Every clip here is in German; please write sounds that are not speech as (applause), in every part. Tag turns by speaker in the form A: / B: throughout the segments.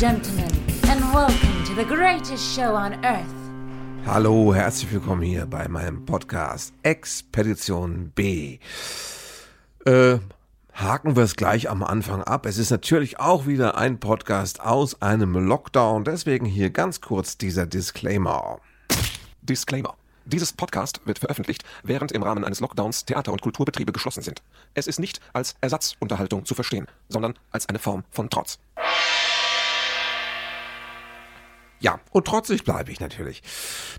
A: Gentlemen, and welcome to the greatest show on earth.
B: Hallo, herzlich willkommen hier bei meinem Podcast Expedition B. Äh, haken wir es gleich am Anfang ab. Es ist natürlich auch wieder ein Podcast aus einem Lockdown, deswegen hier ganz kurz dieser Disclaimer.
C: Disclaimer. Dieses Podcast wird veröffentlicht, während im Rahmen eines Lockdowns Theater- und Kulturbetriebe geschlossen sind. Es ist nicht als Ersatzunterhaltung zu verstehen, sondern als eine Form von Trotz.
B: Ja, und trotzig bleibe ich natürlich.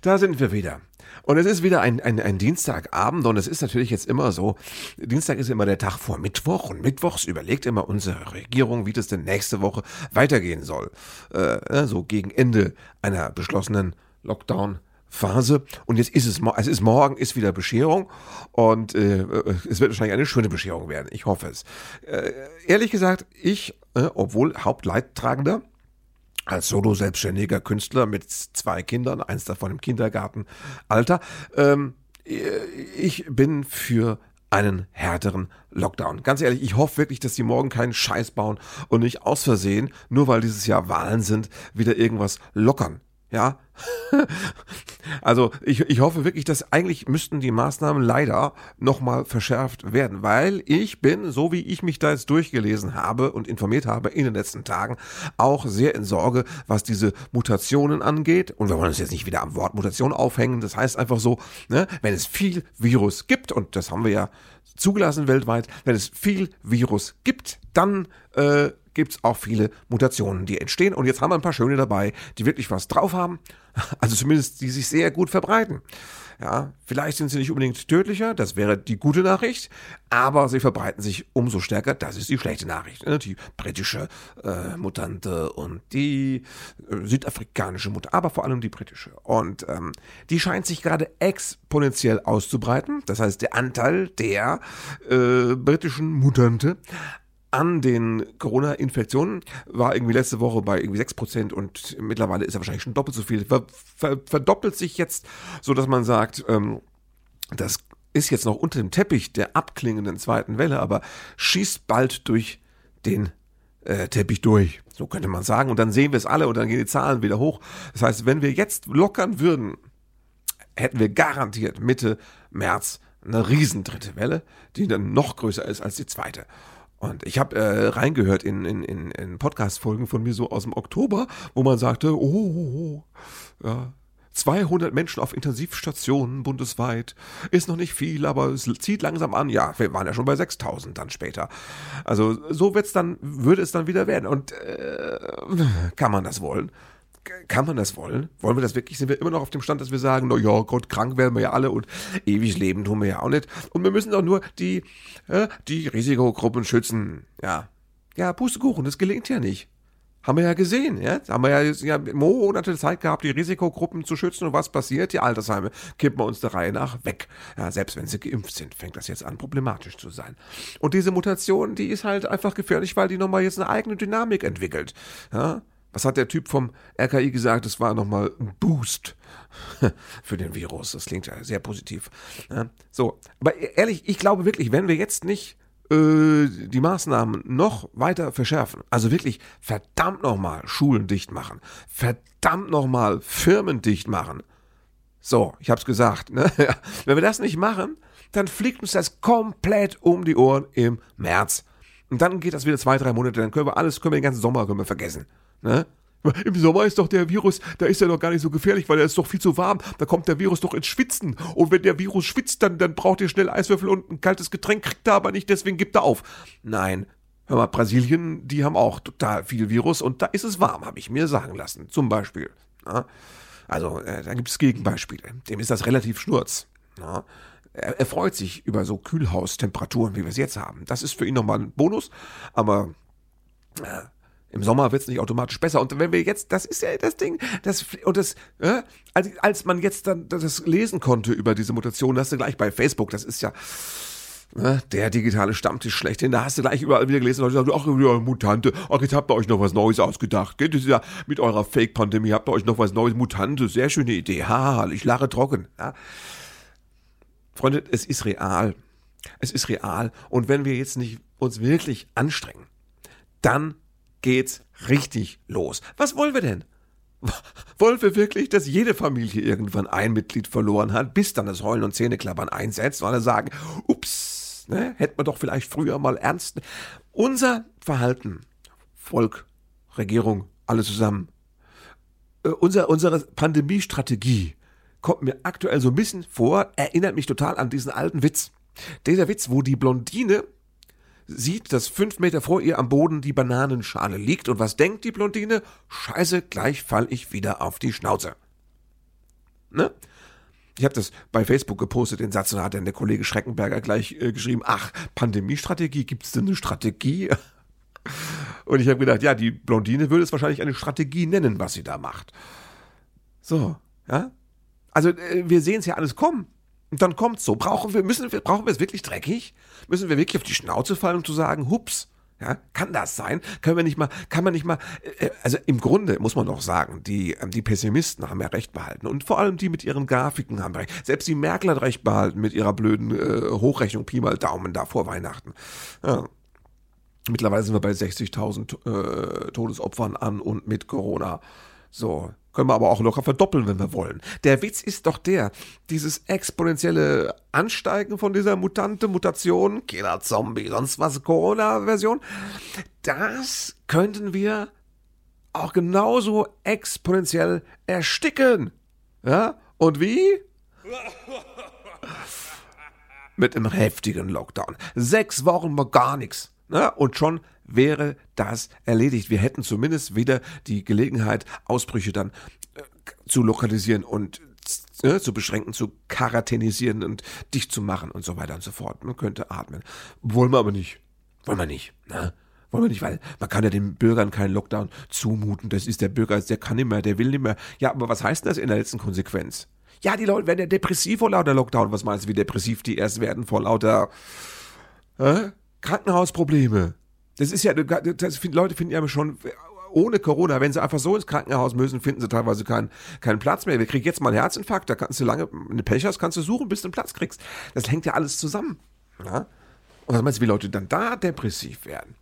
B: Da sind wir wieder. Und es ist wieder ein, ein, ein Dienstagabend und es ist natürlich jetzt immer so, Dienstag ist immer der Tag vor Mittwoch und Mittwochs überlegt immer unsere Regierung, wie das denn nächste Woche weitergehen soll. Äh, so gegen Ende einer beschlossenen Lockdown. Phase und jetzt ist es, es ist morgen ist wieder Bescherung und äh, es wird wahrscheinlich eine schöne Bescherung werden. Ich hoffe es. Äh, ehrlich gesagt, ich, äh, obwohl Hauptleidtragender, als Solo-selbstständiger Künstler mit zwei Kindern, eins davon im Kindergartenalter, ähm, ich bin für einen härteren Lockdown. Ganz ehrlich, ich hoffe wirklich, dass die morgen keinen Scheiß bauen und nicht aus Versehen, nur weil dieses Jahr Wahlen sind, wieder irgendwas lockern. Ja, (laughs) also ich, ich hoffe wirklich, dass eigentlich müssten die Maßnahmen leider nochmal verschärft werden, weil ich bin, so wie ich mich da jetzt durchgelesen habe und informiert habe in den letzten Tagen, auch sehr in Sorge, was diese Mutationen angeht. Und wir wollen uns jetzt nicht wieder am Wort Mutation aufhängen. Das heißt einfach so, ne, wenn es viel Virus gibt, und das haben wir ja zugelassen weltweit, wenn es viel Virus gibt, dann äh, gibt es auch viele Mutationen, die entstehen. Und jetzt haben wir ein paar schöne dabei, die wirklich was drauf haben. (laughs) Also zumindest die sich sehr gut verbreiten. Ja, vielleicht sind sie nicht unbedingt tödlicher, das wäre die gute Nachricht, aber sie verbreiten sich umso stärker, das ist die schlechte Nachricht. Ne? Die britische äh, Mutante und die äh, südafrikanische Mutante, aber vor allem die britische. Und ähm, die scheint sich gerade exponentiell auszubreiten. Das heißt, der Anteil der äh, britischen Mutante an den Corona-Infektionen war irgendwie letzte Woche bei irgendwie 6% und mittlerweile ist er wahrscheinlich schon doppelt so viel. Ver, ver, verdoppelt sich jetzt, so dass man sagt, ähm, das ist jetzt noch unter dem Teppich der abklingenden zweiten Welle, aber schießt bald durch den äh, Teppich durch. So könnte man sagen. Und dann sehen wir es alle und dann gehen die Zahlen wieder hoch. Das heißt, wenn wir jetzt lockern würden, hätten wir garantiert Mitte März eine riesen dritte Welle, die dann noch größer ist als die zweite. Und ich habe äh, reingehört in, in, in, in Podcast-Folgen von mir so aus dem Oktober, wo man sagte, oh, oh, oh ja, 200 Menschen auf Intensivstationen bundesweit ist noch nicht viel, aber es zieht langsam an. Ja, wir waren ja schon bei 6000 dann später. Also so wird's dann, würde es dann wieder werden. Und äh, kann man das wollen? Kann man das wollen? Wollen wir das wirklich? Sind wir immer noch auf dem Stand, dass wir sagen, na ja, Gott, krank werden wir ja alle und ewig leben tun wir ja auch nicht. Und wir müssen doch nur die, äh, die Risikogruppen schützen. Ja. Ja, Pustekuchen, das gelingt ja nicht. Haben wir ja gesehen, ja? Haben wir ja, ja Monate Zeit gehabt, die Risikogruppen zu schützen. Und was passiert? Die Altersheime kippen wir uns der Reihe nach weg. Ja, selbst wenn sie geimpft sind, fängt das jetzt an, problematisch zu sein. Und diese Mutation, die ist halt einfach gefährlich, weil die nochmal jetzt eine eigene Dynamik entwickelt. Ja? Was hat der Typ vom RKI gesagt? Das war nochmal ein Boost (laughs) für den Virus. Das klingt ja sehr positiv. Ja, so, aber ehrlich, ich glaube wirklich, wenn wir jetzt nicht äh, die Maßnahmen noch weiter verschärfen, also wirklich verdammt nochmal Schulen dicht machen, verdammt nochmal Firmen dicht machen. So, ich hab's gesagt. Ne? (laughs) wenn wir das nicht machen, dann fliegt uns das komplett um die Ohren im März. Und dann geht das wieder zwei, drei Monate, dann können wir alles, können wir den ganzen Sommer können wir vergessen. Ne? Im Sommer ist doch der Virus, da ist er doch gar nicht so gefährlich, weil er ist doch viel zu warm. Da kommt der Virus doch ins Schwitzen. Und wenn der Virus schwitzt, dann, dann braucht ihr schnell Eiswürfel und ein kaltes Getränk, kriegt er aber nicht, deswegen gibt er auf. Nein. Hör mal, Brasilien, die haben auch total viel Virus und da ist es warm, habe ich mir sagen lassen. Zum Beispiel. Ja? Also, äh, da gibt es Gegenbeispiele. Dem ist das relativ schnurz. Ja? Er, er freut sich über so Kühlhaustemperaturen, wie wir es jetzt haben. Das ist für ihn nochmal ein Bonus, aber äh, im Sommer wird es nicht automatisch besser. Und wenn wir jetzt, das ist ja das Ding, das, und das, äh, als, als man jetzt dann das lesen konnte über diese Mutation, hast du gleich bei Facebook, das ist ja, ne, der digitale Stammtisch schlechthin, da hast du gleich überall wieder gelesen, Leute sagen, ach, ja, Mutante, ach, jetzt habt ihr euch noch was Neues ausgedacht, geht das ja mit eurer Fake-Pandemie, habt ihr euch noch was Neues, Mutante, sehr schöne Idee, haha, ich lache trocken, ja. Freunde, es ist real. Es ist real. Und wenn wir jetzt nicht uns wirklich anstrengen, dann geht's richtig los. Was wollen wir denn? Wollen wir wirklich, dass jede Familie irgendwann ein Mitglied verloren hat, bis dann das Heulen und Zähneklappern einsetzt, weil er sagen, ups, ne, hätten wir doch vielleicht früher mal ernst. Unser Verhalten, Volk, Regierung, alle zusammen, äh, unser, unsere Pandemiestrategie kommt mir aktuell so ein bisschen vor, erinnert mich total an diesen alten Witz. Dieser Witz, wo die Blondine sieht, dass fünf Meter vor ihr am Boden die Bananenschale liegt. Und was denkt die Blondine? Scheiße, gleich fall ich wieder auf die Schnauze. Ne? Ich habe das bei Facebook gepostet, den Satz, und da hat dann der Kollege Schreckenberger gleich äh, geschrieben, ach, Pandemiestrategie, gibt es denn eine Strategie? (laughs) Und ich habe gedacht, ja, die Blondine würde es wahrscheinlich eine Strategie nennen, was sie da macht. So, ja? Also, äh, wir sehen es ja alles kommen. Und dann kommt's so. Brauchen wir, müssen wir, brauchen wir es wirklich dreckig? Müssen wir wirklich auf die Schnauze fallen, um zu sagen, hups? Ja, kann das sein? Können wir nicht mal, kann man nicht mal, äh, also im Grunde muss man doch sagen, die, ähm, die Pessimisten haben ja recht behalten und vor allem die mit ihren Grafiken haben recht. Selbst die Merkel hat recht behalten mit ihrer blöden äh, Hochrechnung Pi mal Daumen da vor Weihnachten. Ja. Mittlerweile sind wir bei 60.000 äh, Todesopfern an und mit Corona. So, können wir aber auch locker verdoppeln, wenn wir wollen. Der Witz ist doch der, dieses exponentielle Ansteigen von dieser Mutante, Mutation, Killer, Zombie, sonst was, Corona-Version, das könnten wir auch genauso exponentiell ersticken. Ja? Und wie? Mit einem heftigen Lockdown. Sechs Wochen mal gar nichts. Ne? Und schon wäre das erledigt. Wir hätten zumindest wieder die Gelegenheit, Ausbrüche dann äh, zu lokalisieren und äh, zu beschränken, zu quarantänisieren und dicht zu machen und so weiter und so fort. Man könnte atmen. Wollen wir aber nicht. Wollen wir nicht. Ne? Wollen wir nicht, weil man kann ja den Bürgern keinen Lockdown zumuten. Das ist der Bürger, der kann nicht mehr, der will nicht mehr. Ja, aber was heißt das in der letzten Konsequenz? Ja, die Leute werden ja depressiv vor lauter Lockdown. Was meinst du, wie depressiv die erst werden vor lauter äh, Krankenhausprobleme? Das ist ja, das, Leute finden ja schon ohne Corona, wenn sie einfach so ins Krankenhaus müssen, finden sie teilweise keinen, keinen Platz mehr. Wir kriegen jetzt mal einen Herzinfarkt, da kannst du lange, du Pech hast, kannst du suchen, bis du einen Platz kriegst. Das hängt ja alles zusammen. Ja? Und was meinst du, wie Leute dann da depressiv werden?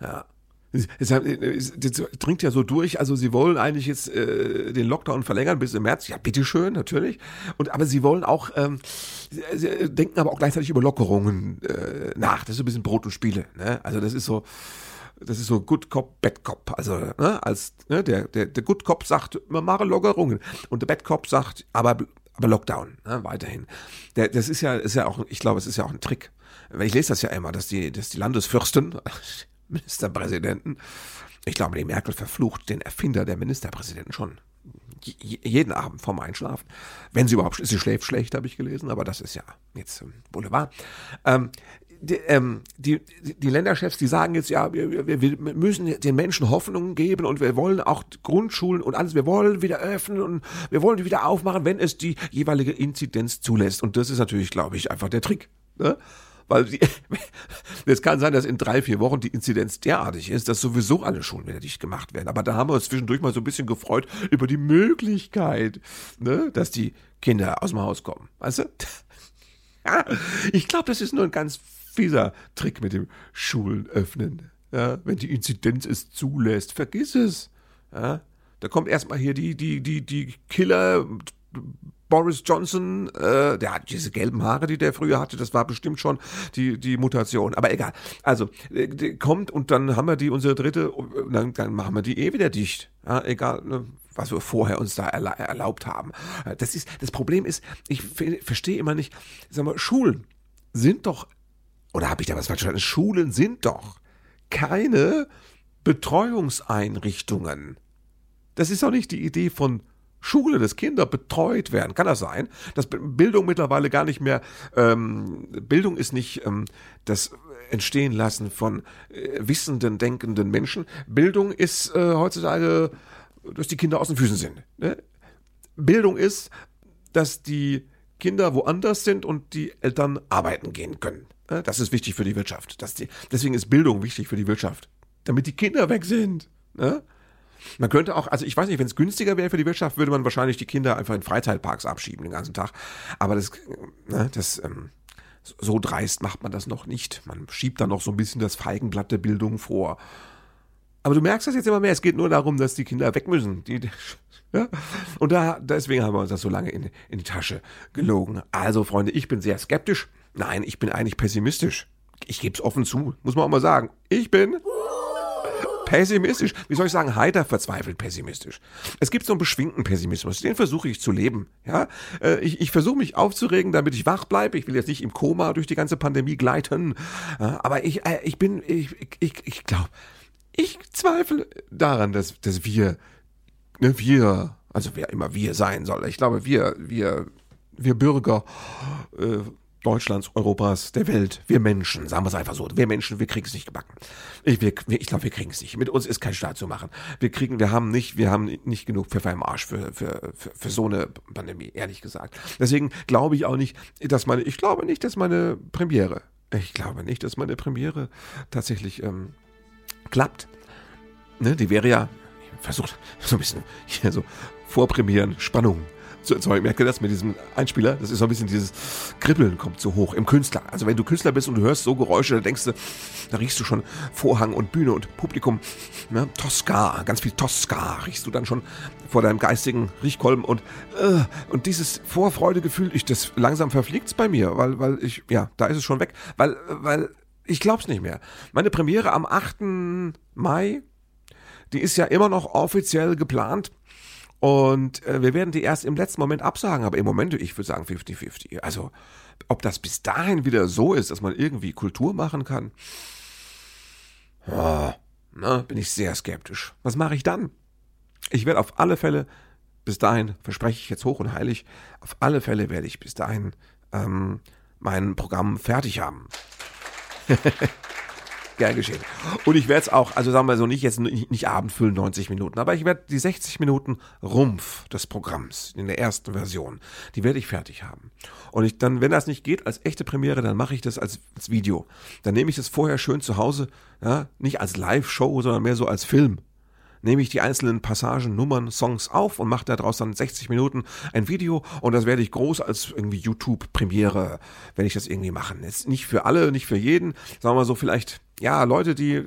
B: Ja. Es, dringt ja so durch, also sie wollen eigentlich jetzt äh, den Lockdown verlängern bis im März. Ja, bitteschön, natürlich. Und aber sie wollen auch, ähm, sie denken aber auch gleichzeitig über Lockerungen äh, nach. Das ist so ein bisschen Brot und Spiele. Ne? Also das ist so, das ist so Good Cop, Bad Cop. Also ne, als ne, der, der, der Good Cop sagt, man mache Lockerungen. Und der Bad Cop sagt, aber, aber Lockdown, ne, weiterhin. Der, das ist ja, ist ja auch, ich glaube, es ist ja auch ein Trick. Ich lese das ja immer, dass die, dass die Landesfürsten, (laughs) Ministerpräsidenten. Ich glaube, die Merkel verflucht den Erfinder der Ministerpräsidenten schon jeden Abend vorm Einschlafen. Wenn sie überhaupt, sie schläft schlecht, habe ich gelesen, aber das ist ja jetzt Boulevard. Ähm, die, ähm, die, die Länderchefs, die sagen jetzt, ja, wir, wir müssen den Menschen Hoffnung geben und wir wollen auch Grundschulen und alles, wir wollen wieder öffnen und wir wollen die wieder aufmachen, wenn es die jeweilige Inzidenz zulässt. Und das ist natürlich, glaube ich, einfach der Trick. Ne? Weil (laughs) es kann sein, dass in drei, vier Wochen die Inzidenz derartig ist, dass sowieso alle Schulen wieder dicht gemacht werden. Aber da haben wir uns zwischendurch mal so ein bisschen gefreut über die Möglichkeit, ne, dass die Kinder aus dem Haus kommen. Weißt du? (laughs) Ja, ich glaube, das ist nur ein ganz fieser Trick mit dem Schulen öffnen. Ja, wenn die Inzidenz es zulässt, vergiss es. Ja, da kommt erstmal hier die, die, die, die Killer Boris Johnson, äh, der hat diese gelben Haare, die der früher hatte, das war bestimmt schon die, die Mutation. Aber egal. Also, äh, kommt und dann haben wir die, unsere dritte, dann, dann machen wir die eh wieder dicht. Ja, egal, ne, was wir vorher uns da erla erlaubt haben. Das ist, das Problem ist, ich verstehe immer nicht, sag mal, Schulen sind doch, oder habe ich da was falsch verstanden? Schulen sind doch keine Betreuungseinrichtungen. Das ist doch nicht die Idee von Schule, dass Kinder betreut werden. Kann das sein? Dass Bildung mittlerweile gar nicht mehr, ähm, Bildung ist nicht ähm, das Entstehen lassen von äh, wissenden, denkenden Menschen. Bildung ist äh, heutzutage, dass die Kinder aus den Füßen sind. Ne? Bildung ist, dass die Kinder woanders sind und die Eltern arbeiten gehen können. Ne? Das ist wichtig für die Wirtschaft. Die, deswegen ist Bildung wichtig für die Wirtschaft. Damit die Kinder weg sind. Ne? Man könnte auch, also ich weiß nicht, wenn es günstiger wäre für die Wirtschaft, würde man wahrscheinlich die Kinder einfach in Freizeitparks abschieben den ganzen Tag. Aber das, ne, das, ähm, so dreist macht man das noch nicht. Man schiebt da noch so ein bisschen das Feigenblatt der Bildung vor. Aber du merkst das jetzt immer mehr. Es geht nur darum, dass die Kinder weg müssen. Die, (laughs) ja? Und da, deswegen haben wir uns das so lange in, in die Tasche gelogen. Also, Freunde, ich bin sehr skeptisch. Nein, ich bin eigentlich pessimistisch. Ich gebe es offen zu, muss man auch mal sagen. Ich bin pessimistisch. Wie soll ich sagen, heiter verzweifelt pessimistisch. Es gibt so einen beschwingten Pessimismus, den versuche ich zu leben. Ja, äh, ich, ich versuche mich aufzuregen, damit ich wach bleibe. Ich will jetzt nicht im Koma durch die ganze Pandemie gleiten, aber ich, äh, ich bin, ich, ich, ich glaube, ich zweifle daran, dass, dass wir, ne, wir, also wer immer wir sein soll. Ich glaube, wir, wir, wir Bürger äh, Deutschlands, Europas, der Welt, wir Menschen, sagen wir es einfach so, wir Menschen, wir kriegen es nicht gebacken. Ich, ich glaube, wir kriegen es nicht. Mit uns ist kein Staat zu machen. Wir kriegen, wir haben nicht, wir haben nicht genug Pfeffer im Arsch für, für, für, für so eine Pandemie, ehrlich gesagt. Deswegen glaube ich auch nicht, dass meine, ich glaube nicht, dass meine Premiere, ich glaube nicht, dass meine Premiere tatsächlich ähm, klappt. Ne, die wäre ja, versucht so ein bisschen hier so Vorpremieren, Spannung Ich merke das mit diesem Einspieler, das ist so ein bisschen dieses Kribbeln kommt so hoch im Künstler. Also wenn du Künstler bist und du hörst so Geräusche, da denkst du, da riechst du schon Vorhang und Bühne und Publikum. Ne? Tosca, ganz viel Tosca riechst du dann schon vor deinem geistigen Riechkolben und, äh, und dieses Vorfreudegefühl, ich, das langsam verfliegt's bei mir, weil, weil ich, ja, da ist es schon weg, weil, weil ich glaub's nicht mehr. Meine Premiere am 8. Mai, die ist ja immer noch offiziell geplant. Und äh, wir werden die erst im letzten Moment absagen, aber im Moment, ich würde sagen 50-50. Also, ob das bis dahin wieder so ist, dass man irgendwie Kultur machen kann, oh, na, bin ich sehr skeptisch. Was mache ich dann? Ich werde auf alle Fälle, bis dahin, verspreche ich jetzt hoch und heilig, auf alle Fälle werde ich bis dahin ähm, mein Programm fertig haben. (laughs) Gern geschehen. Und ich werde es auch, also sagen wir so, nicht jetzt nicht, nicht Abend füllen, 90 Minuten, aber ich werde die 60 Minuten Rumpf des Programms in der ersten Version, die werde ich fertig haben. Und ich dann, wenn das nicht geht, als echte Premiere, dann mache ich das als, als Video. Dann nehme ich das vorher schön zu Hause, ja, nicht als Live-Show, sondern mehr so als Film nehme ich die einzelnen Passagen, Nummern, Songs auf und mache daraus dann 60 Minuten ein Video und das werde ich groß als irgendwie YouTube-Premiere, wenn ich das irgendwie machen. Jetzt nicht für alle, nicht für jeden, sagen wir so vielleicht ja, Leute, die,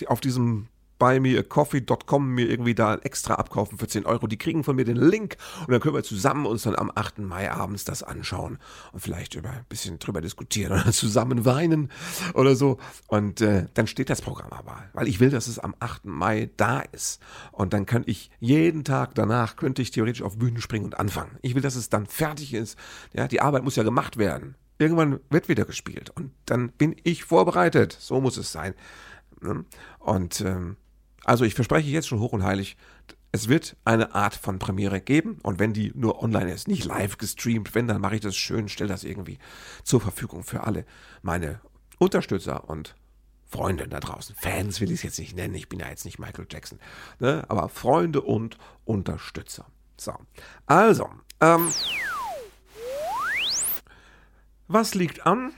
B: die auf diesem buymeacoffee.com mir irgendwie da extra abkaufen für 10 Euro, die kriegen von mir den Link und dann können wir zusammen uns dann am 8. Mai abends das anschauen und vielleicht über ein bisschen drüber diskutieren oder (laughs) zusammen weinen oder so. Und äh, dann steht das Programm aber, weil ich will, dass es am 8. Mai da ist. Und dann kann ich jeden Tag danach, könnte ich theoretisch auf Bühnen springen und anfangen. Ich will, dass es dann fertig ist. Ja, die Arbeit muss ja gemacht werden irgendwann wird wieder gespielt und dann bin ich vorbereitet. So muss es sein. Ne? Und ähm, also ich verspreche jetzt schon hoch und heilig, es wird eine Art von Premiere geben und wenn die nur online ist, nicht live gestreamt, wenn, dann mache ich das schön, stelle das irgendwie zur Verfügung für alle meine Unterstützer und Freunde da draußen. Fans will ich es jetzt nicht nennen, ich bin ja jetzt nicht Michael Jackson. Ne? Aber Freunde und Unterstützer. So, also, ähm, was liegt an?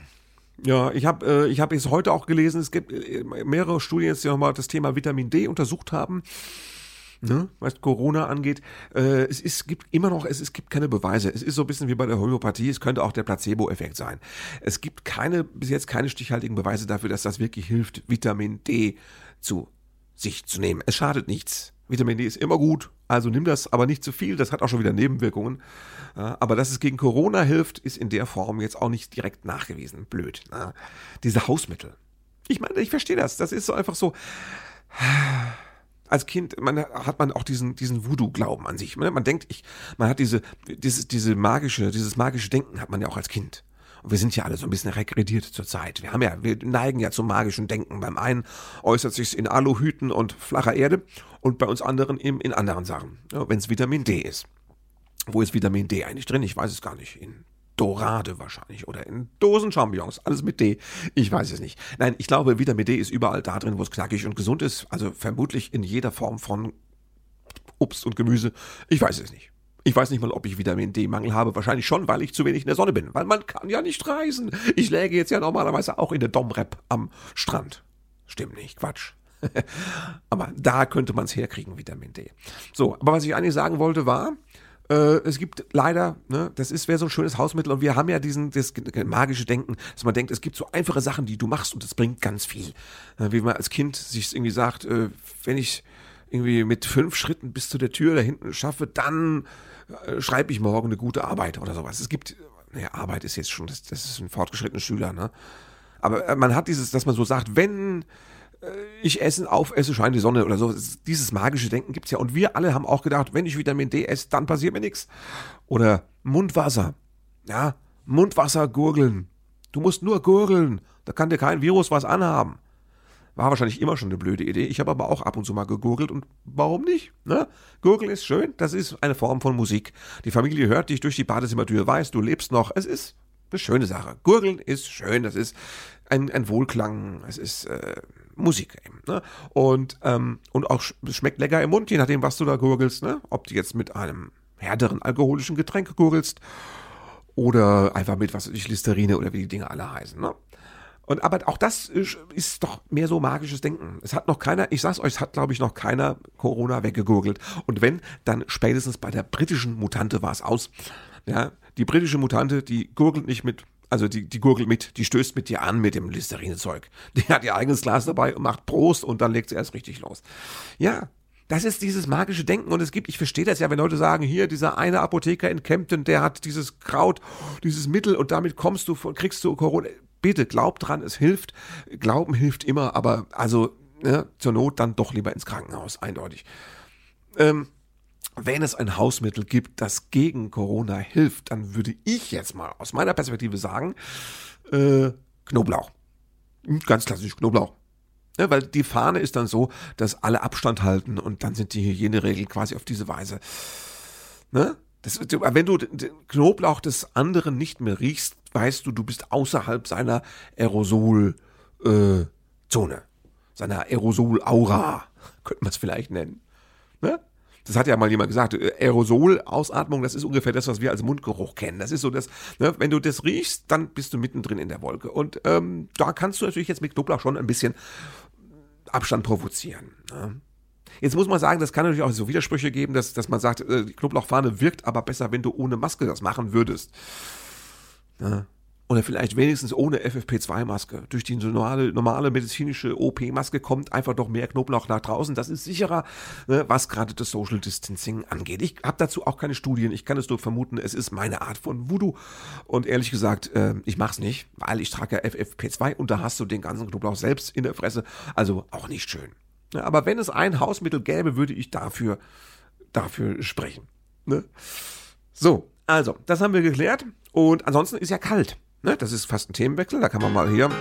B: Ja, ich habe äh, ich hab jetzt heute auch gelesen, es gibt äh, mehrere Studien, die nochmal das Thema Vitamin D untersucht haben. Ne, was Corona angeht, äh, es, ist, gibt immer noch, es, es gibt keine Beweise. Es ist so ein bisschen wie bei der Homöopathie, es könnte auch der Placebo-Effekt sein. Es gibt keine, bis jetzt keine stichhaltigen Beweise dafür, dass das wirklich hilft, Vitamin D zu sich zu nehmen. Es schadet nichts. Vitamin D ist immer gut, also nimm das, aber nicht zu viel, das hat auch schon wieder Nebenwirkungen. Aber dass es gegen Corona hilft, ist in der Form jetzt auch nicht direkt nachgewiesen. Blöd. Ne? Diese Hausmittel. Ich meine, ich verstehe das. Das ist so einfach so. Als Kind man, hat man auch diesen, diesen Voodoo-Glauben an sich. Man, man denkt, ich, man hat diese, dieses, diese magische, dieses magische Denken hat man ja auch als Kind. Wir sind ja alle so ein bisschen regrediert zurzeit. Wir haben ja, wir neigen ja zum magischen Denken. Beim einen äußert sich's in Aluhüten und flacher Erde und bei uns anderen eben in anderen Sachen. Ja, Wenn es Vitamin D ist. Wo ist Vitamin D eigentlich drin? Ich weiß es gar nicht. In Dorade wahrscheinlich oder in Dosenchampignons. Alles mit D. Ich weiß es nicht. Nein, ich glaube, Vitamin D ist überall da drin, wo es knackig und gesund ist. Also vermutlich in jeder Form von Obst und Gemüse. Ich weiß es nicht. Ich weiß nicht mal, ob ich Vitamin D-Mangel habe. Wahrscheinlich schon, weil ich zu wenig in der Sonne bin. Weil man kann ja nicht reisen. Ich läge jetzt ja normalerweise auch in der Domrep am Strand. Stimmt nicht, Quatsch. (laughs) aber da könnte man es herkriegen, Vitamin D. So, aber was ich eigentlich sagen wollte war, Äh, es gibt leider, ne, das ist wäre so ein schönes Hausmittel und wir haben ja diesen das magische Denken, dass man denkt, es gibt so einfache Sachen, die du machst und das bringt ganz viel. Äh, wie man als Kind sich irgendwie sagt, äh, wenn ich irgendwie mit fünf Schritten bis zu der Tür da hinten schaffe, dann äh, schreibe ich morgen eine gute Arbeit oder sowas. Es gibt, naja, Arbeit ist jetzt schon, das, das ist ein fortgeschrittener Schüler, ne? Aber äh, man hat dieses, dass man so sagt, wenn äh, ich Essen aufesse, scheint die Sonne oder so. Dieses magische Denken gibt's ja. Und wir alle haben auch gedacht, wenn ich Vitamin D esse, dann passiert mir nichts. Oder Mundwasser. Ja, Mundwasser gurgeln. Du musst nur gurgeln. Da kann dir kein Virus was anhaben. War wahrscheinlich immer schon eine blöde Idee. Ich habe aber auch ab und zu mal gegurgelt und warum nicht? Ne? Gurgeln ist schön, das ist eine Form von Musik. Die Familie hört dich durch die Badezimmertür, weiß, du lebst noch. Es ist eine schöne Sache. Gurgeln ist schön, das ist ein, ein Wohlklang, es ist äh, Musik eben. Ne? Und, ähm, und auch schmeckt lecker im Mund, je nachdem, was du da gurgelst. Ne? Ob du jetzt mit einem härteren alkoholischen Getränk gurgelst oder einfach mit, was weiß ich, Listerine oder wie die Dinge alle heißen. Ne? Und aber auch das ist doch mehr so magisches Denken. Es hat noch keiner, ich sag's euch, es hat glaube ich noch keiner Corona weggegurgelt. Und wenn, dann spätestens bei der britischen Mutante war es aus. Ja, die britische Mutante, die gurgelt nicht mit also die, die gurgelt mit, die stößt mit dir an mit dem Listerinezeug. Die hat ihr eigenes Glas dabei und macht Prost und dann legt sie erst richtig los. Ja, das ist dieses magische Denken und es gibt, ich verstehe das ja, wenn Leute sagen, hier, dieser eine Apotheker in Kempten, der hat dieses Kraut, dieses Mittel und damit kommst du, kriegst du Corona. Bitte, glaub dran, es hilft. Glauben hilft immer, aber also ne, zur Not dann doch lieber ins Krankenhaus, eindeutig. Ähm, wenn es ein Hausmittel gibt, das gegen Corona hilft, dann würde ich jetzt mal aus meiner Perspektive sagen, äh, Knoblauch. Ganz klassisch Knoblauch. Ja, weil die Fahne ist dann so, dass alle Abstand halten und dann sind die Hygieneregeln quasi auf diese Weise. Ne? Das, wenn du den Knoblauch des anderen nicht mehr riechst, weißt du, du bist außerhalb seiner Aerosol-Zone, äh, seiner Aerosol-Aura, (laughs) könnte man es vielleicht nennen. Ne? Das hat ja mal jemand gesagt, äh, Aerosol-Ausatmung, das ist ungefähr das, was wir als Mundgeruch kennen. Das ist so das, ne, wenn du das riechst, dann bist du mittendrin in der Wolke. Und ähm, da kannst du natürlich jetzt mit Knoblauch schon ein bisschen Abstand provozieren. Ne? Jetzt muss man sagen, das kann natürlich auch so Widersprüche geben, dass, dass man sagt, äh, die Knoblauchfahne wirkt aber besser, wenn du ohne Maske das machen würdest. Ne? oder vielleicht wenigstens ohne FFP2-Maske. Durch die normale, normale medizinische OP-Maske kommt einfach doch mehr Knoblauch nach draußen. Das ist sicherer, ne, was gerade das Social Distancing angeht. Ich habe dazu auch keine Studien. Ich kann es nur vermuten, es ist meine Art von Voodoo. Und ehrlich gesagt, äh, ich mach's nicht, weil ich trage ja FFP2 und da hast du den ganzen Knoblauch selbst in der Fresse. Also auch nicht schön. Ja, aber wenn es ein Hausmittel gäbe, würde ich dafür, dafür sprechen. Ne? So, also, das haben wir geklärt. Und ansonsten ist ja kalt. Ne, das ist fast ein Themenwechsel, da kann man mal hier.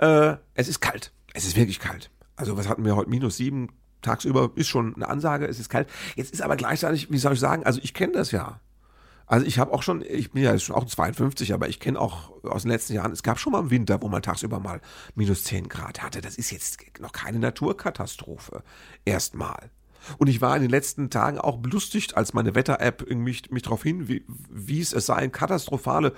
B: Äh, es ist kalt. Es ist wirklich kalt. Also, was hatten wir heute? Minus sieben tagsüber ist schon eine Ansage, es ist kalt. Jetzt ist aber gleichzeitig, wie soll ich sagen, also ich kenne das ja. Also ich habe auch schon, ich bin ja schon auch 52, aber ich kenne auch aus den letzten Jahren, es gab schon mal im Winter, wo man tagsüber mal minus 10 Grad hatte. Das ist jetzt noch keine Naturkatastrophe. Erstmal. Und ich war in den letzten Tagen auch belustigt, als meine Wetter-App mich, mich darauf hinwies, es seien katastrophale,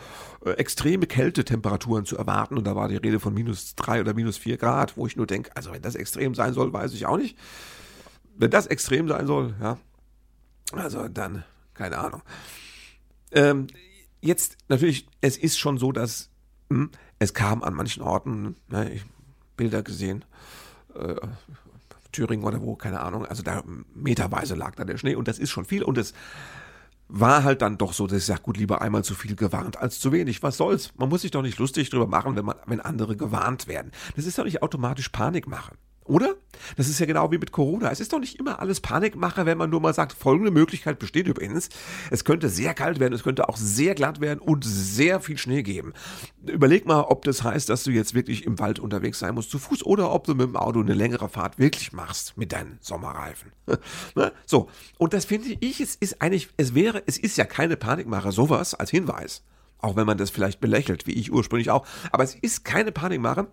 B: äh, extreme Kältetemperaturen zu erwarten. Und da war die Rede von minus drei oder minus vier Grad, wo ich nur denke, also wenn das extrem sein soll, weiß ich auch nicht. Wenn das extrem sein soll, ja, also dann, keine Ahnung. Ähm, jetzt natürlich, es ist schon so, dass hm, es kam an manchen Orten, ne, Bilder gesehen, äh, Thüringen oder wo, keine Ahnung. Also da meterweise lag da der Schnee und das ist schon viel und es war halt dann doch so, dass ich sage, gut, lieber einmal zu viel gewarnt als zu wenig. Was soll's? Man muss sich doch nicht lustig drüber machen, wenn man, wenn andere gewarnt werden. Das ist doch nicht automatisch Panik machen. Oder? Das ist ja genau wie mit Corona. Es ist doch nicht immer alles Panikmache, wenn man nur mal sagt, folgende Möglichkeit besteht übrigens. Es könnte sehr kalt werden, es könnte auch sehr glatt werden und sehr viel Schnee geben. Überleg mal, ob das heißt, dass du jetzt wirklich im Wald unterwegs sein musst zu Fuß oder ob du mit dem Auto eine längere Fahrt wirklich machst mit deinen Sommerreifen. (laughs) Ne? so. Und das finde ich, es ist eigentlich, es wäre, es ist ja keine Panikmache, sowas als Hinweis. Auch wenn man das vielleicht belächelt, wie ich ursprünglich auch. Aber es ist keine Panikmache,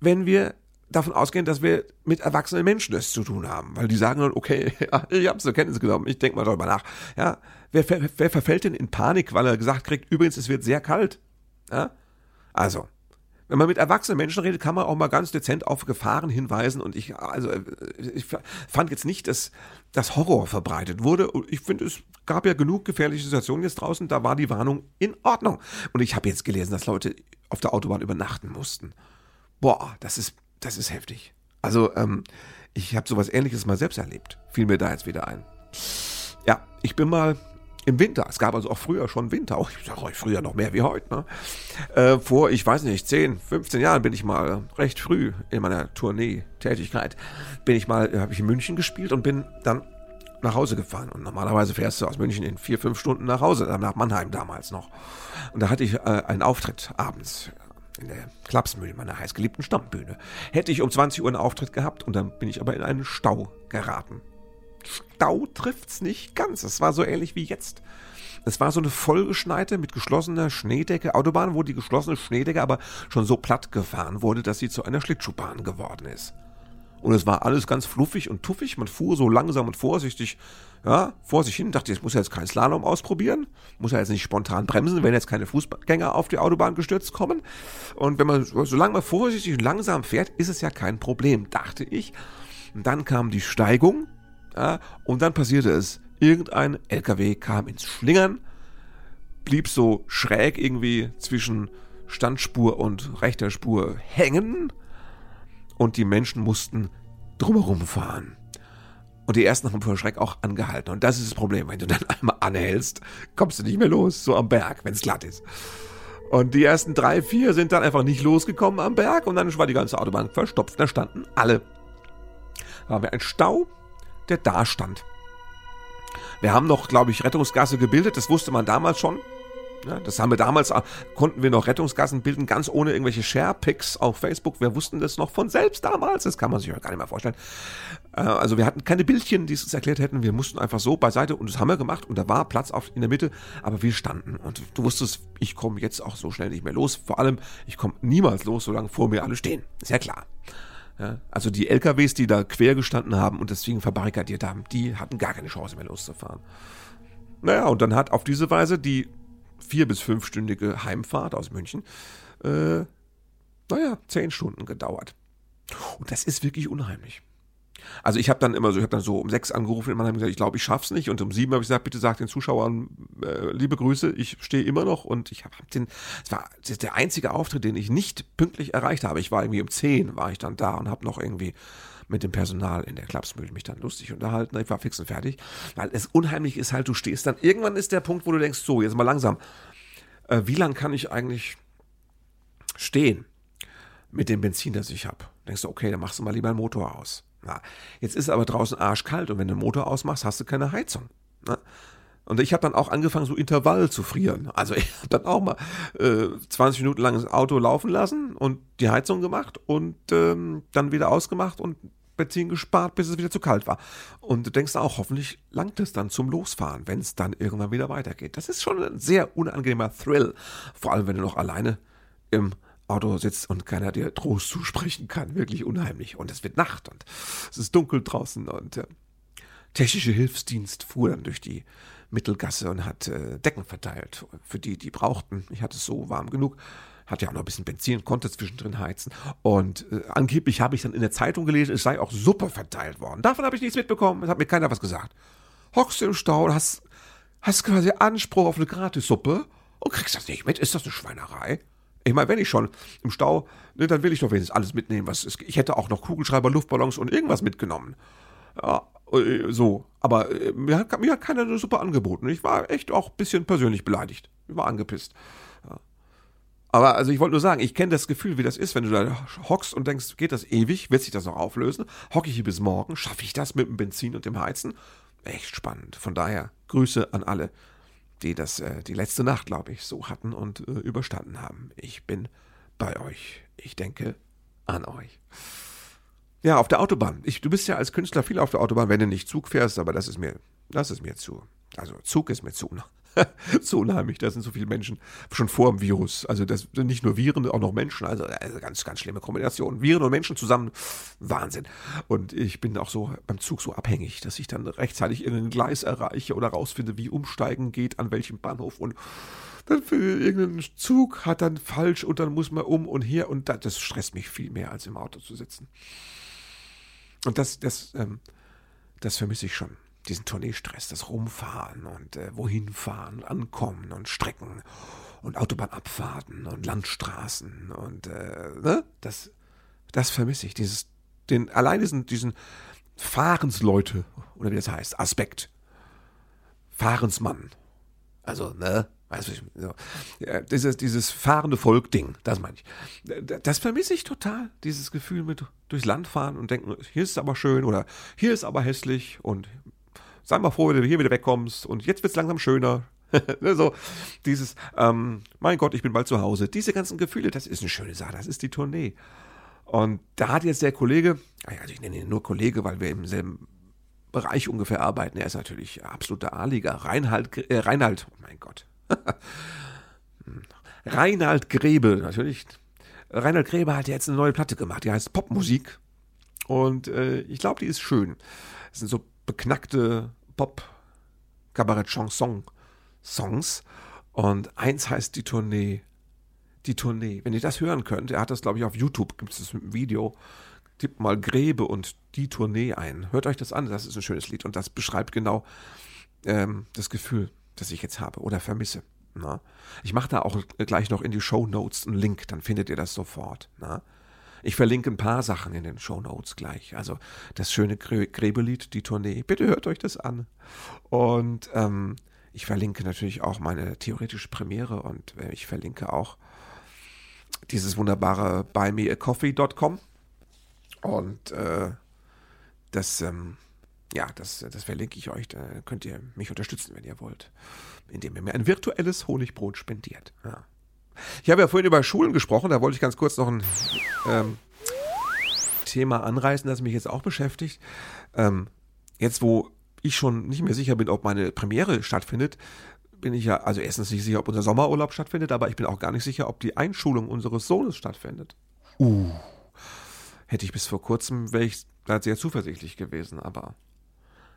B: wenn wir davon ausgehen, dass wir mit erwachsenen Menschen es zu tun haben, weil die sagen dann, okay, (laughs) ja, ich habe es zur Kenntnis genommen, ich denke mal darüber nach. Ja, wer, wer verfällt denn in Panik, weil er gesagt kriegt, übrigens, es wird sehr kalt? Ja? Also, Wenn man mit erwachsenen Menschen redet, kann man auch mal ganz dezent auf Gefahren hinweisen. Und ich, also, ich fand jetzt nicht, dass das Horror verbreitet wurde. Ich finde, es gab ja genug gefährliche Situationen jetzt draußen. Da war die Warnung in Ordnung. Und ich habe jetzt gelesen, dass Leute auf der Autobahn übernachten mussten. Boah, das ist, das ist heftig. Also, ähm, ich habe sowas ähnliches mal selbst erlebt. Fiel mir da jetzt wieder ein. Ja, ich bin mal im Winter. Es gab also auch früher schon Winter. Auch, ich sage euch früher noch mehr wie heute. Ne? Äh, vor, ich weiß nicht, 10, 15 Jahren bin ich mal recht früh in meiner Tournee-Tätigkeit, bin ich mal, habe ich in München gespielt und bin dann nach Hause gefahren. Und normalerweise fährst du aus München in vier, fünf Stunden nach Hause, nach Mannheim damals noch. Und da hatte ich äh, einen Auftritt abends in der Klapsmühle, meiner heißgeliebten Stammbühne. Hätte ich um 20 Uhr einen Auftritt gehabt und dann bin ich aber in einen Stau geraten. Stau trifft's nicht ganz. Es war so ähnlich wie jetzt. Es war so eine vollgeschneite mit geschlossener Schneedecke Autobahn, wo die geschlossene Schneedecke aber schon so platt gefahren wurde, dass sie zu einer Schlittschuhbahn geworden ist. Und es war alles ganz fluffig und tuffig. Man fuhr so langsam und vorsichtig, ja, vor sich hin. Dachte, jetzt muss er jetzt keinen Slalom ausprobieren. Muss er jetzt nicht spontan bremsen, wenn jetzt keine Fußgänger auf die Autobahn gestürzt kommen. Und wenn man, solange man vorsichtig und langsam fährt, ist es ja kein Problem, dachte ich. Und dann kam die Steigung. Ja, und dann passierte es. Irgendein LKW kam ins Schlingern, blieb so schräg irgendwie zwischen Standspur und rechter Spur hängen und die Menschen mussten drumherum fahren. Und die ersten haben vor Schreck auch angehalten. Und das ist das Problem. Wenn du dann (laughs) einmal anhältst, kommst du nicht mehr los, so am Berg, wenn es glatt ist. Und die ersten drei, vier sind dann einfach nicht losgekommen am Berg und dann war die ganze Autobahn verstopft. Da standen alle. Da haben wir einen Stau, der da stand. Wir haben noch, glaube ich, Rettungsgasse gebildet. Das wusste man damals schon. Ja, das haben wir damals, äh, konnten wir noch Rettungsgassen bilden, ganz ohne irgendwelche Share-Picks auf Facebook. Wir wussten das noch von selbst damals. Das kann man sich ja gar nicht mehr vorstellen. Äh, also wir hatten keine Bildchen, die es uns erklärt hätten. Wir mussten einfach so beiseite und das haben wir gemacht und da war Platz auf, in der Mitte, aber wir standen. Und du wusstest, ich komme jetzt auch so schnell nicht mehr los. Vor allem, ich komme niemals los, solange vor mir alle stehen. Ist ja klar. Ja, also die LKWs, die da quer gestanden haben und deswegen verbarrikadiert haben, die hatten gar keine Chance mehr loszufahren. Naja, und dann hat auf diese Weise die vier- bis fünfstündige Heimfahrt aus München, äh, naja, zehn Stunden gedauert. Und das ist wirklich unheimlich. Also ich habe dann immer so, ich habe dann so um sechs angerufen und man hat gesagt, ich glaube, ich schaff's nicht. Und um sieben habe ich gesagt, bitte sagt den Zuschauern äh, liebe Grüße, ich stehe immer noch und ich habe hab den, es war der einzige Auftritt, den ich nicht pünktlich erreicht habe. Ich war irgendwie um zehn war ich dann da und habe noch irgendwie mit dem Personal in der Klapsmühle mich dann lustig unterhalten. Ich war fix und fertig, weil es unheimlich ist halt, du stehst dann, irgendwann ist der Punkt, wo du denkst, so, jetzt mal langsam, äh, wie lang kann ich eigentlich stehen mit dem Benzin, das ich habe? Denkst du, okay, dann machst du mal lieber einen Motor aus. Na, jetzt ist aber draußen arschkalt und wenn du den Motor ausmachst, hast du keine Heizung. Na? Und ich habe dann auch angefangen, so Intervall zu frieren. Also (laughs) ich habe dann auch mal äh, 20 Minuten lang das Auto laufen lassen und die Heizung gemacht und ähm, dann wieder ausgemacht und Benzin gespart, bis es wieder zu kalt war. Und du denkst auch, hoffentlich langt es dann zum Losfahren, wenn es dann irgendwann wieder weitergeht. Das ist schon ein sehr unangenehmer Thrill. Vor allem, wenn du noch alleine im Auto sitzt und keiner dir Trost zusprechen kann. Wirklich unheimlich. Und es wird Nacht und es ist dunkel draußen und äh, technische Hilfsdienst fuhr dann durch die Mittelgasse und hat äh, Decken verteilt für die, die brauchten. Ich hatte es so warm genug. Hatte ja auch noch ein bisschen Benzin, konnte zwischendrin heizen. Und äh, angeblich habe ich dann in der Zeitung gelesen, es sei auch Suppe verteilt worden. Davon habe ich nichts mitbekommen. Es hat mir keiner was gesagt. Hockst du im Stau und hast, hast quasi Anspruch auf eine Gratissuppe und kriegst das nicht mit. Ist das eine Schweinerei? Ich meine, wenn ich schon im Stau, ne, dann will ich doch wenigstens alles mitnehmen, was es, Ich hätte auch noch Kugelschreiber, Luftballons und irgendwas mitgenommen. Ja, äh, so. Aber äh, mir hat, mir hat keiner eine Suppe angeboten. Ich war echt auch ein bisschen persönlich beleidigt. Ich war angepisst. Aber also ich wollte nur sagen, ich kenne das Gefühl, wie das ist, wenn du da hockst und denkst, geht das ewig? Wird sich das noch auflösen? Hocke ich hier bis morgen? Schaffe ich das mit dem Benzin und dem Heizen? Echt spannend. Von daher, Grüße an alle, die das äh, die letzte Nacht, glaube ich, so hatten und äh, überstanden haben. Ich bin bei euch. Ich denke an euch. Ja, auf der Autobahn. Ich, du bist ja als Künstler viel auf der Autobahn, wenn du nicht Zug fährst, aber das ist mir, das ist mir zu. Also Zug ist mir zu. (laughs) zu unheimlich, da sind so viele Menschen schon vor dem Virus. Also das sind nicht nur Viren, auch noch Menschen. Also, also ganz, ganz schlimme Kombination. Viren und Menschen zusammen, Wahnsinn. Und ich bin auch so beim Zug so abhängig, dass ich dann rechtzeitig irgendein Gleis erreiche oder rausfinde, wie umsteigen geht, an welchem Bahnhof und dann für irgendeinen Zug hat dann falsch und dann muss man um und hier und das, das stresst mich viel mehr, als im Auto zu sitzen. Und das, das, ähm, das vermisse ich schon. Diesen Tourneestress, das Rumfahren und äh, wohin fahren, ankommen und Strecken und Autobahnabfahrten und Landstraßen und äh, ne? das, das vermisse ich. Dieses, den, allein diesen, diesen Fahrensleute, oder wie das heißt, Aspekt. Fahrensmann. Also, ne? Weißt du, so. ja, dieses, dieses fahrende Volk-Ding, das meine ich. Das vermisse ich total, dieses Gefühl mit durchs Land fahren und denken, hier ist es aber schön oder hier ist aber hässlich und sei mal froh, wenn du hier wieder wegkommst und jetzt wird es langsam schöner. (laughs) Ne, so, dieses, ähm, mein Gott, ich bin bald zu Hause. Diese ganzen Gefühle, das ist eine schöne Sache, das ist die Tournee. Und da hat jetzt der Kollege, also ich nenne ihn nur Kollege, weil wir im selben Bereich ungefähr arbeiten. Er ist natürlich absoluter A-Liga. Reinhard, äh, Reinhard, oh mein Gott, (laughs) Reinhard Grebe, natürlich. Reinhard Grebe hat jetzt eine neue Platte gemacht, die heißt Popmusik. Und äh, ich glaube, die ist schön. Es sind so beknackte Pop-Kabarett-Chanson-Songs. Und eins heißt die Tournee. Die Tournee. Wenn ihr das hören könnt, er hat das, glaube ich, auf YouTube, gibt es einem Video. Tippt mal Grebe und die Tournee ein. Hört euch das an, das ist ein schönes Lied und das beschreibt genau ähm, das Gefühl das ich jetzt habe oder vermisse. Na? Ich mache da auch gleich noch in die Show Notes einen Link, dann findet ihr das sofort. Na? Ich verlinke ein paar Sachen in den Show Notes gleich. Also das schöne Gräbelied, die Tournee. Bitte hört euch das an. Und ähm, ich verlinke natürlich auch meine theoretische Premiere und äh, ich verlinke auch dieses wunderbare buymeacoffee.com. Und äh, das ähm, ja, das, das verlinke ich euch. Da könnt ihr mich unterstützen, wenn ihr wollt, indem ihr mir ein virtuelles Honigbrot spendiert. Ja. Ich habe ja vorhin über Schulen gesprochen, da wollte ich ganz kurz noch ein ähm, Thema anreißen, das mich jetzt auch beschäftigt. Ähm, jetzt, wo ich schon nicht mehr sicher bin, ob meine Premiere stattfindet, bin ich ja, also erstens nicht sicher, ob unser Sommerurlaub stattfindet, aber ich bin auch gar nicht sicher, ob die Einschulung unseres Sohnes stattfindet. Uh. Hätte ich bis vor kurzem, wäre ich da sehr zuversichtlich gewesen, aber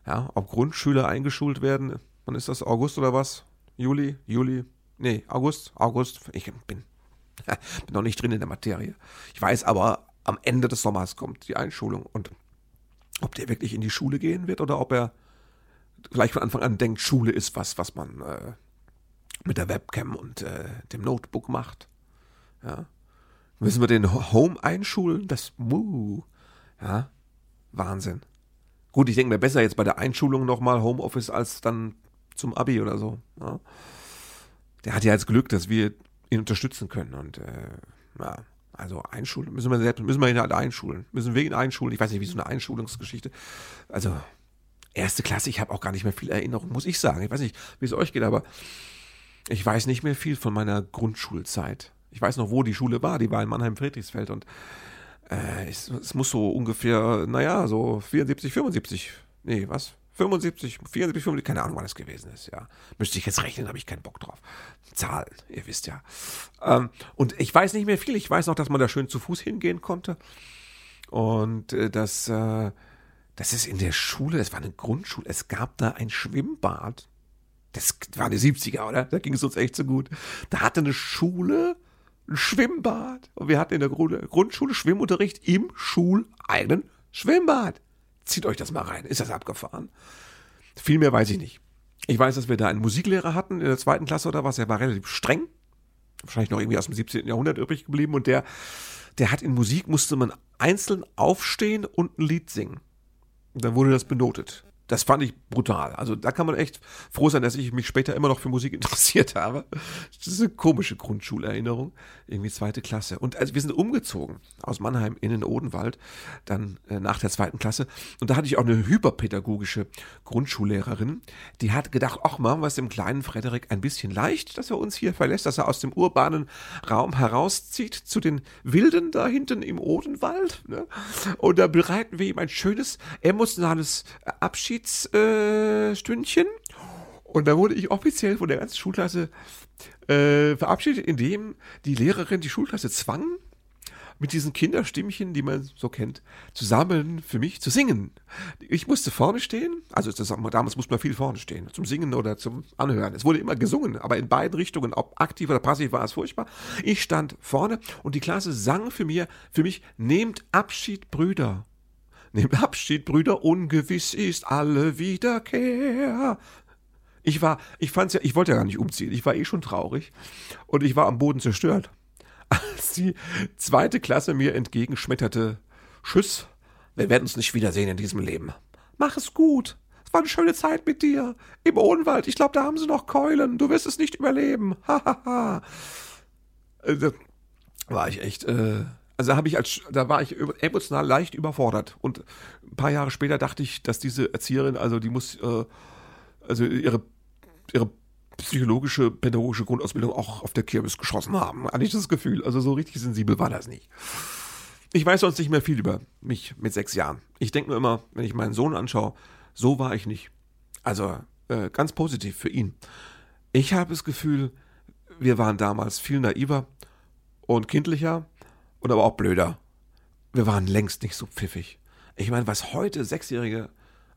B: ja, ob Grundschüler eingeschult werden, wann ist das? August oder was? Juli? Juli? Nee, August? August? Ich bin, (laughs) bin noch nicht drin in der Materie. Ich weiß aber, am Ende des Sommers kommt die Einschulung und ob der wirklich in die Schule gehen wird oder ob er gleich von Anfang an denkt, Schule ist was, was man äh, mit der Webcam und äh, dem Notebook macht. Ja. Müssen wir den Home einschulen? Das, uh, ja, Wahnsinn. Gut, ich denke mir besser jetzt bei der Einschulung nochmal Homeoffice als dann zum Abi oder so. Ja. Der hat ja jetzt Glück, dass wir ihn unterstützen können. Und äh, ja, also einschulen, müssen wir selbst, müssen wir ihn halt einschulen. Müssen wir ihn einschulen. Ich weiß nicht, wie so eine Einschulungsgeschichte. Also, erste Klasse, ich habe auch gar nicht mehr viel Erinnerung, muss ich sagen. Ich weiß nicht, wie es euch geht, aber ich weiß nicht mehr viel von meiner Grundschulzeit. Ich weiß noch, wo die Schule war. Die war in Mannheim-Friedrichsfeld und äh, es, es, muss so ungefähr, naja, so 74, 75, nee, was? 75, 74, 75, keine Ahnung, wann es gewesen ist, ja. Müsste ich jetzt rechnen, habe ich keinen Bock drauf. Zahlen, ihr wisst ja. Ähm, und ich weiß nicht mehr viel. Ich weiß noch, dass man da schön zu Fuß hingehen konnte. Und äh, dass, äh, das ist in der Schule, das war eine Grundschule, es gab da ein Schwimmbad. Das war die 70er, oder? Da ging es uns echt so gut. Da hatte eine Schule ein Schwimmbad. Und wir hatten in der Grundschule Schwimmunterricht im schuleigenen Schwimmbad. Zieht euch das mal rein. Ist das abgefahren? Viel mehr weiß ich nicht. Ich weiß, dass wir da einen Musiklehrer hatten in der zweiten Klasse oder was. Er war relativ streng. Wahrscheinlich noch irgendwie aus dem 17. Jahrhundert übrig geblieben. Und der, der hat in Musik, musste man einzeln aufstehen und ein Lied singen. Und dann wurde das benotet. Das fand ich brutal. Also da kann man echt froh sein, dass ich mich später immer noch für Musik (laughs) interessiert habe. Das ist eine komische Grundschulerinnerung. Irgendwie zweite Klasse. Und also wir sind umgezogen aus Mannheim in den Odenwald, dann äh, nach der zweiten Klasse. Und da hatte ich auch eine hyperpädagogische Grundschullehrerin, die hat gedacht, ach, machen wir es dem kleinen Frederik ein bisschen leicht, dass er uns hier verlässt, dass er aus dem urbanen Raum herauszieht zu den Wilden da hinten im Odenwald. Ne? Und da bereiten wir ihm ein schönes emotionales Abschied Abschiedsstündchen. Äh, und da wurde ich offiziell von der ganzen Schulklasse äh, verabschiedet, indem die Lehrerin die Schulklasse zwang, mit diesen Kinderstimmchen, die man so kennt, zusammen für mich zu singen. Ich musste vorne stehen, also das, damals musste man viel vorne stehen, zum Singen oder zum Anhören. Es wurde immer gesungen, aber in beiden Richtungen, ob aktiv oder passiv, war es furchtbar. Ich stand vorne und die Klasse sang für mir, für mich, nehmt Abschied, Brüder. Nehmt Abschied, Brüder, ungewiss ist alle Wiederkehr. Ich war, ich fand's ja, ich wollte ja gar nicht umziehen. Ich war eh schon traurig und ich war am Boden zerstört. Als die zweite Klasse mir entgegenschmetterte, Tschüss, wir werden uns nicht wiedersehen in diesem Leben. Mach es gut. Es war eine schöne Zeit mit dir. Im Odenwald. Ich glaube, da haben sie noch Keulen. Du wirst es nicht überleben. Hahaha. äh, da war ich echt, äh, also habe ich als, da war ich emotional leicht überfordert. Und ein paar Jahre später dachte ich, dass diese Erzieherin, also die muss, äh, also ihre, ihre psychologische, pädagogische Grundausbildung auch auf der Kirmes geschossen haben. Hatte ich das Gefühl. Also so richtig sensibel war das nicht. Ich weiß sonst nicht mehr viel über mich mit sechs Jahren. Ich denke nur immer, wenn ich meinen Sohn anschaue, so war ich nicht. Also äh, ganz positiv für ihn. Ich habe das Gefühl, wir waren damals viel naiver und kindlicher und aber auch blöder. Wir waren längst nicht so pfiffig. Ich meine, was heute Sechsjährige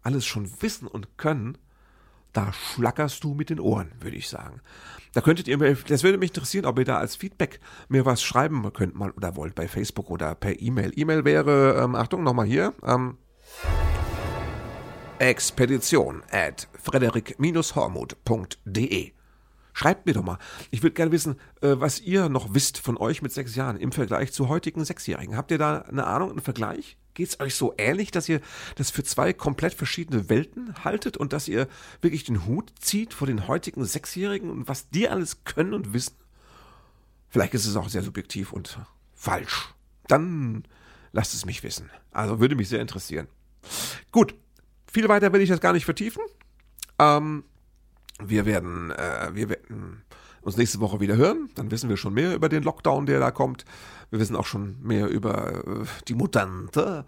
B: alles schon wissen und können, da schlackerst du mit den Ohren, würde ich sagen. Da könntet ihr mir, das würde mich interessieren, ob ihr da als Feedback mir was schreiben könnt mal oder wollt bei Facebook oder per E-Mail. E-Mail wäre, ähm, Achtung, nochmal hier, ähm, expedition at frederik-hormuth.de. Schreibt mir doch mal. Ich würde gerne wissen, äh, was ihr noch wisst von euch mit sechs Jahren im Vergleich zu heutigen Sechsjährigen. Habt ihr da eine Ahnung, einen Vergleich? Geht es euch so ähnlich, dass ihr das für zwei komplett verschiedene Welten haltet und dass ihr wirklich den Hut zieht vor den heutigen Sechsjährigen und was die alles können und wissen? Vielleicht ist es auch sehr subjektiv und falsch. Dann lasst es mich wissen. Also würde mich sehr interessieren. Gut, viel weiter will ich das gar nicht vertiefen. Ähm, wir werden, äh, wir werden uns nächste Woche wieder hören. Dann wissen wir schon mehr über den Lockdown, der da kommt. Wir wissen auch schon mehr über äh, die Mutante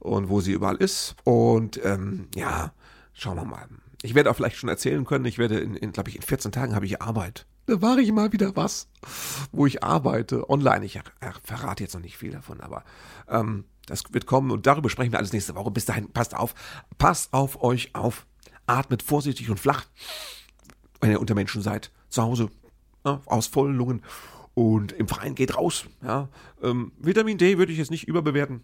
B: und wo sie überall ist. Und ähm, ja, schauen wir mal. Ich werde auch vielleicht schon erzählen können, ich werde in, in glaube ich, in 14 Tagen habe ich Arbeit. Da mache ich mal wieder was, wo ich arbeite, online. Ich verrate jetzt noch nicht viel davon, aber ähm, das wird kommen und darüber sprechen wir alles nächste Woche. Bis dahin, passt auf, passt auf euch auf, atmet vorsichtig und flach, wenn ihr unter Menschen seid, zu Hause, ja, aus vollen Lungen und im Freien geht raus. Ja. Ähm, Vitamin D würde ich jetzt nicht überbewerten.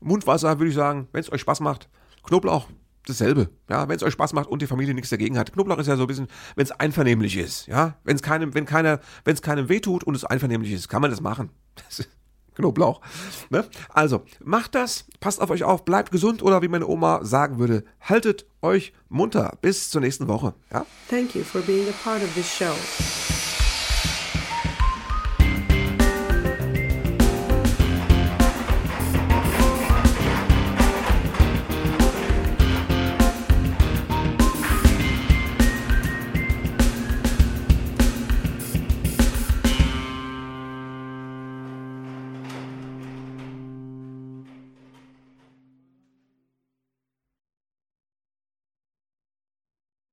B: Mundwasser würde ich sagen, wenn es euch Spaß macht. Knoblauch, dasselbe. Ja, wenn es euch Spaß macht und die Familie nichts dagegen hat. Knoblauch ist ja so ein bisschen, wenn es einvernehmlich ist. Ja, wenn es keinem, wenn keiner, wenn es keinem wehtut und es einvernehmlich ist, kann man das machen. Knoblauch. Ne? Also, macht das, passt auf euch auf, bleibt gesund oder wie meine Oma sagen würde, haltet euch munter. Bis zur nächsten Woche. Ja?
D: Thank you for being a part of this show.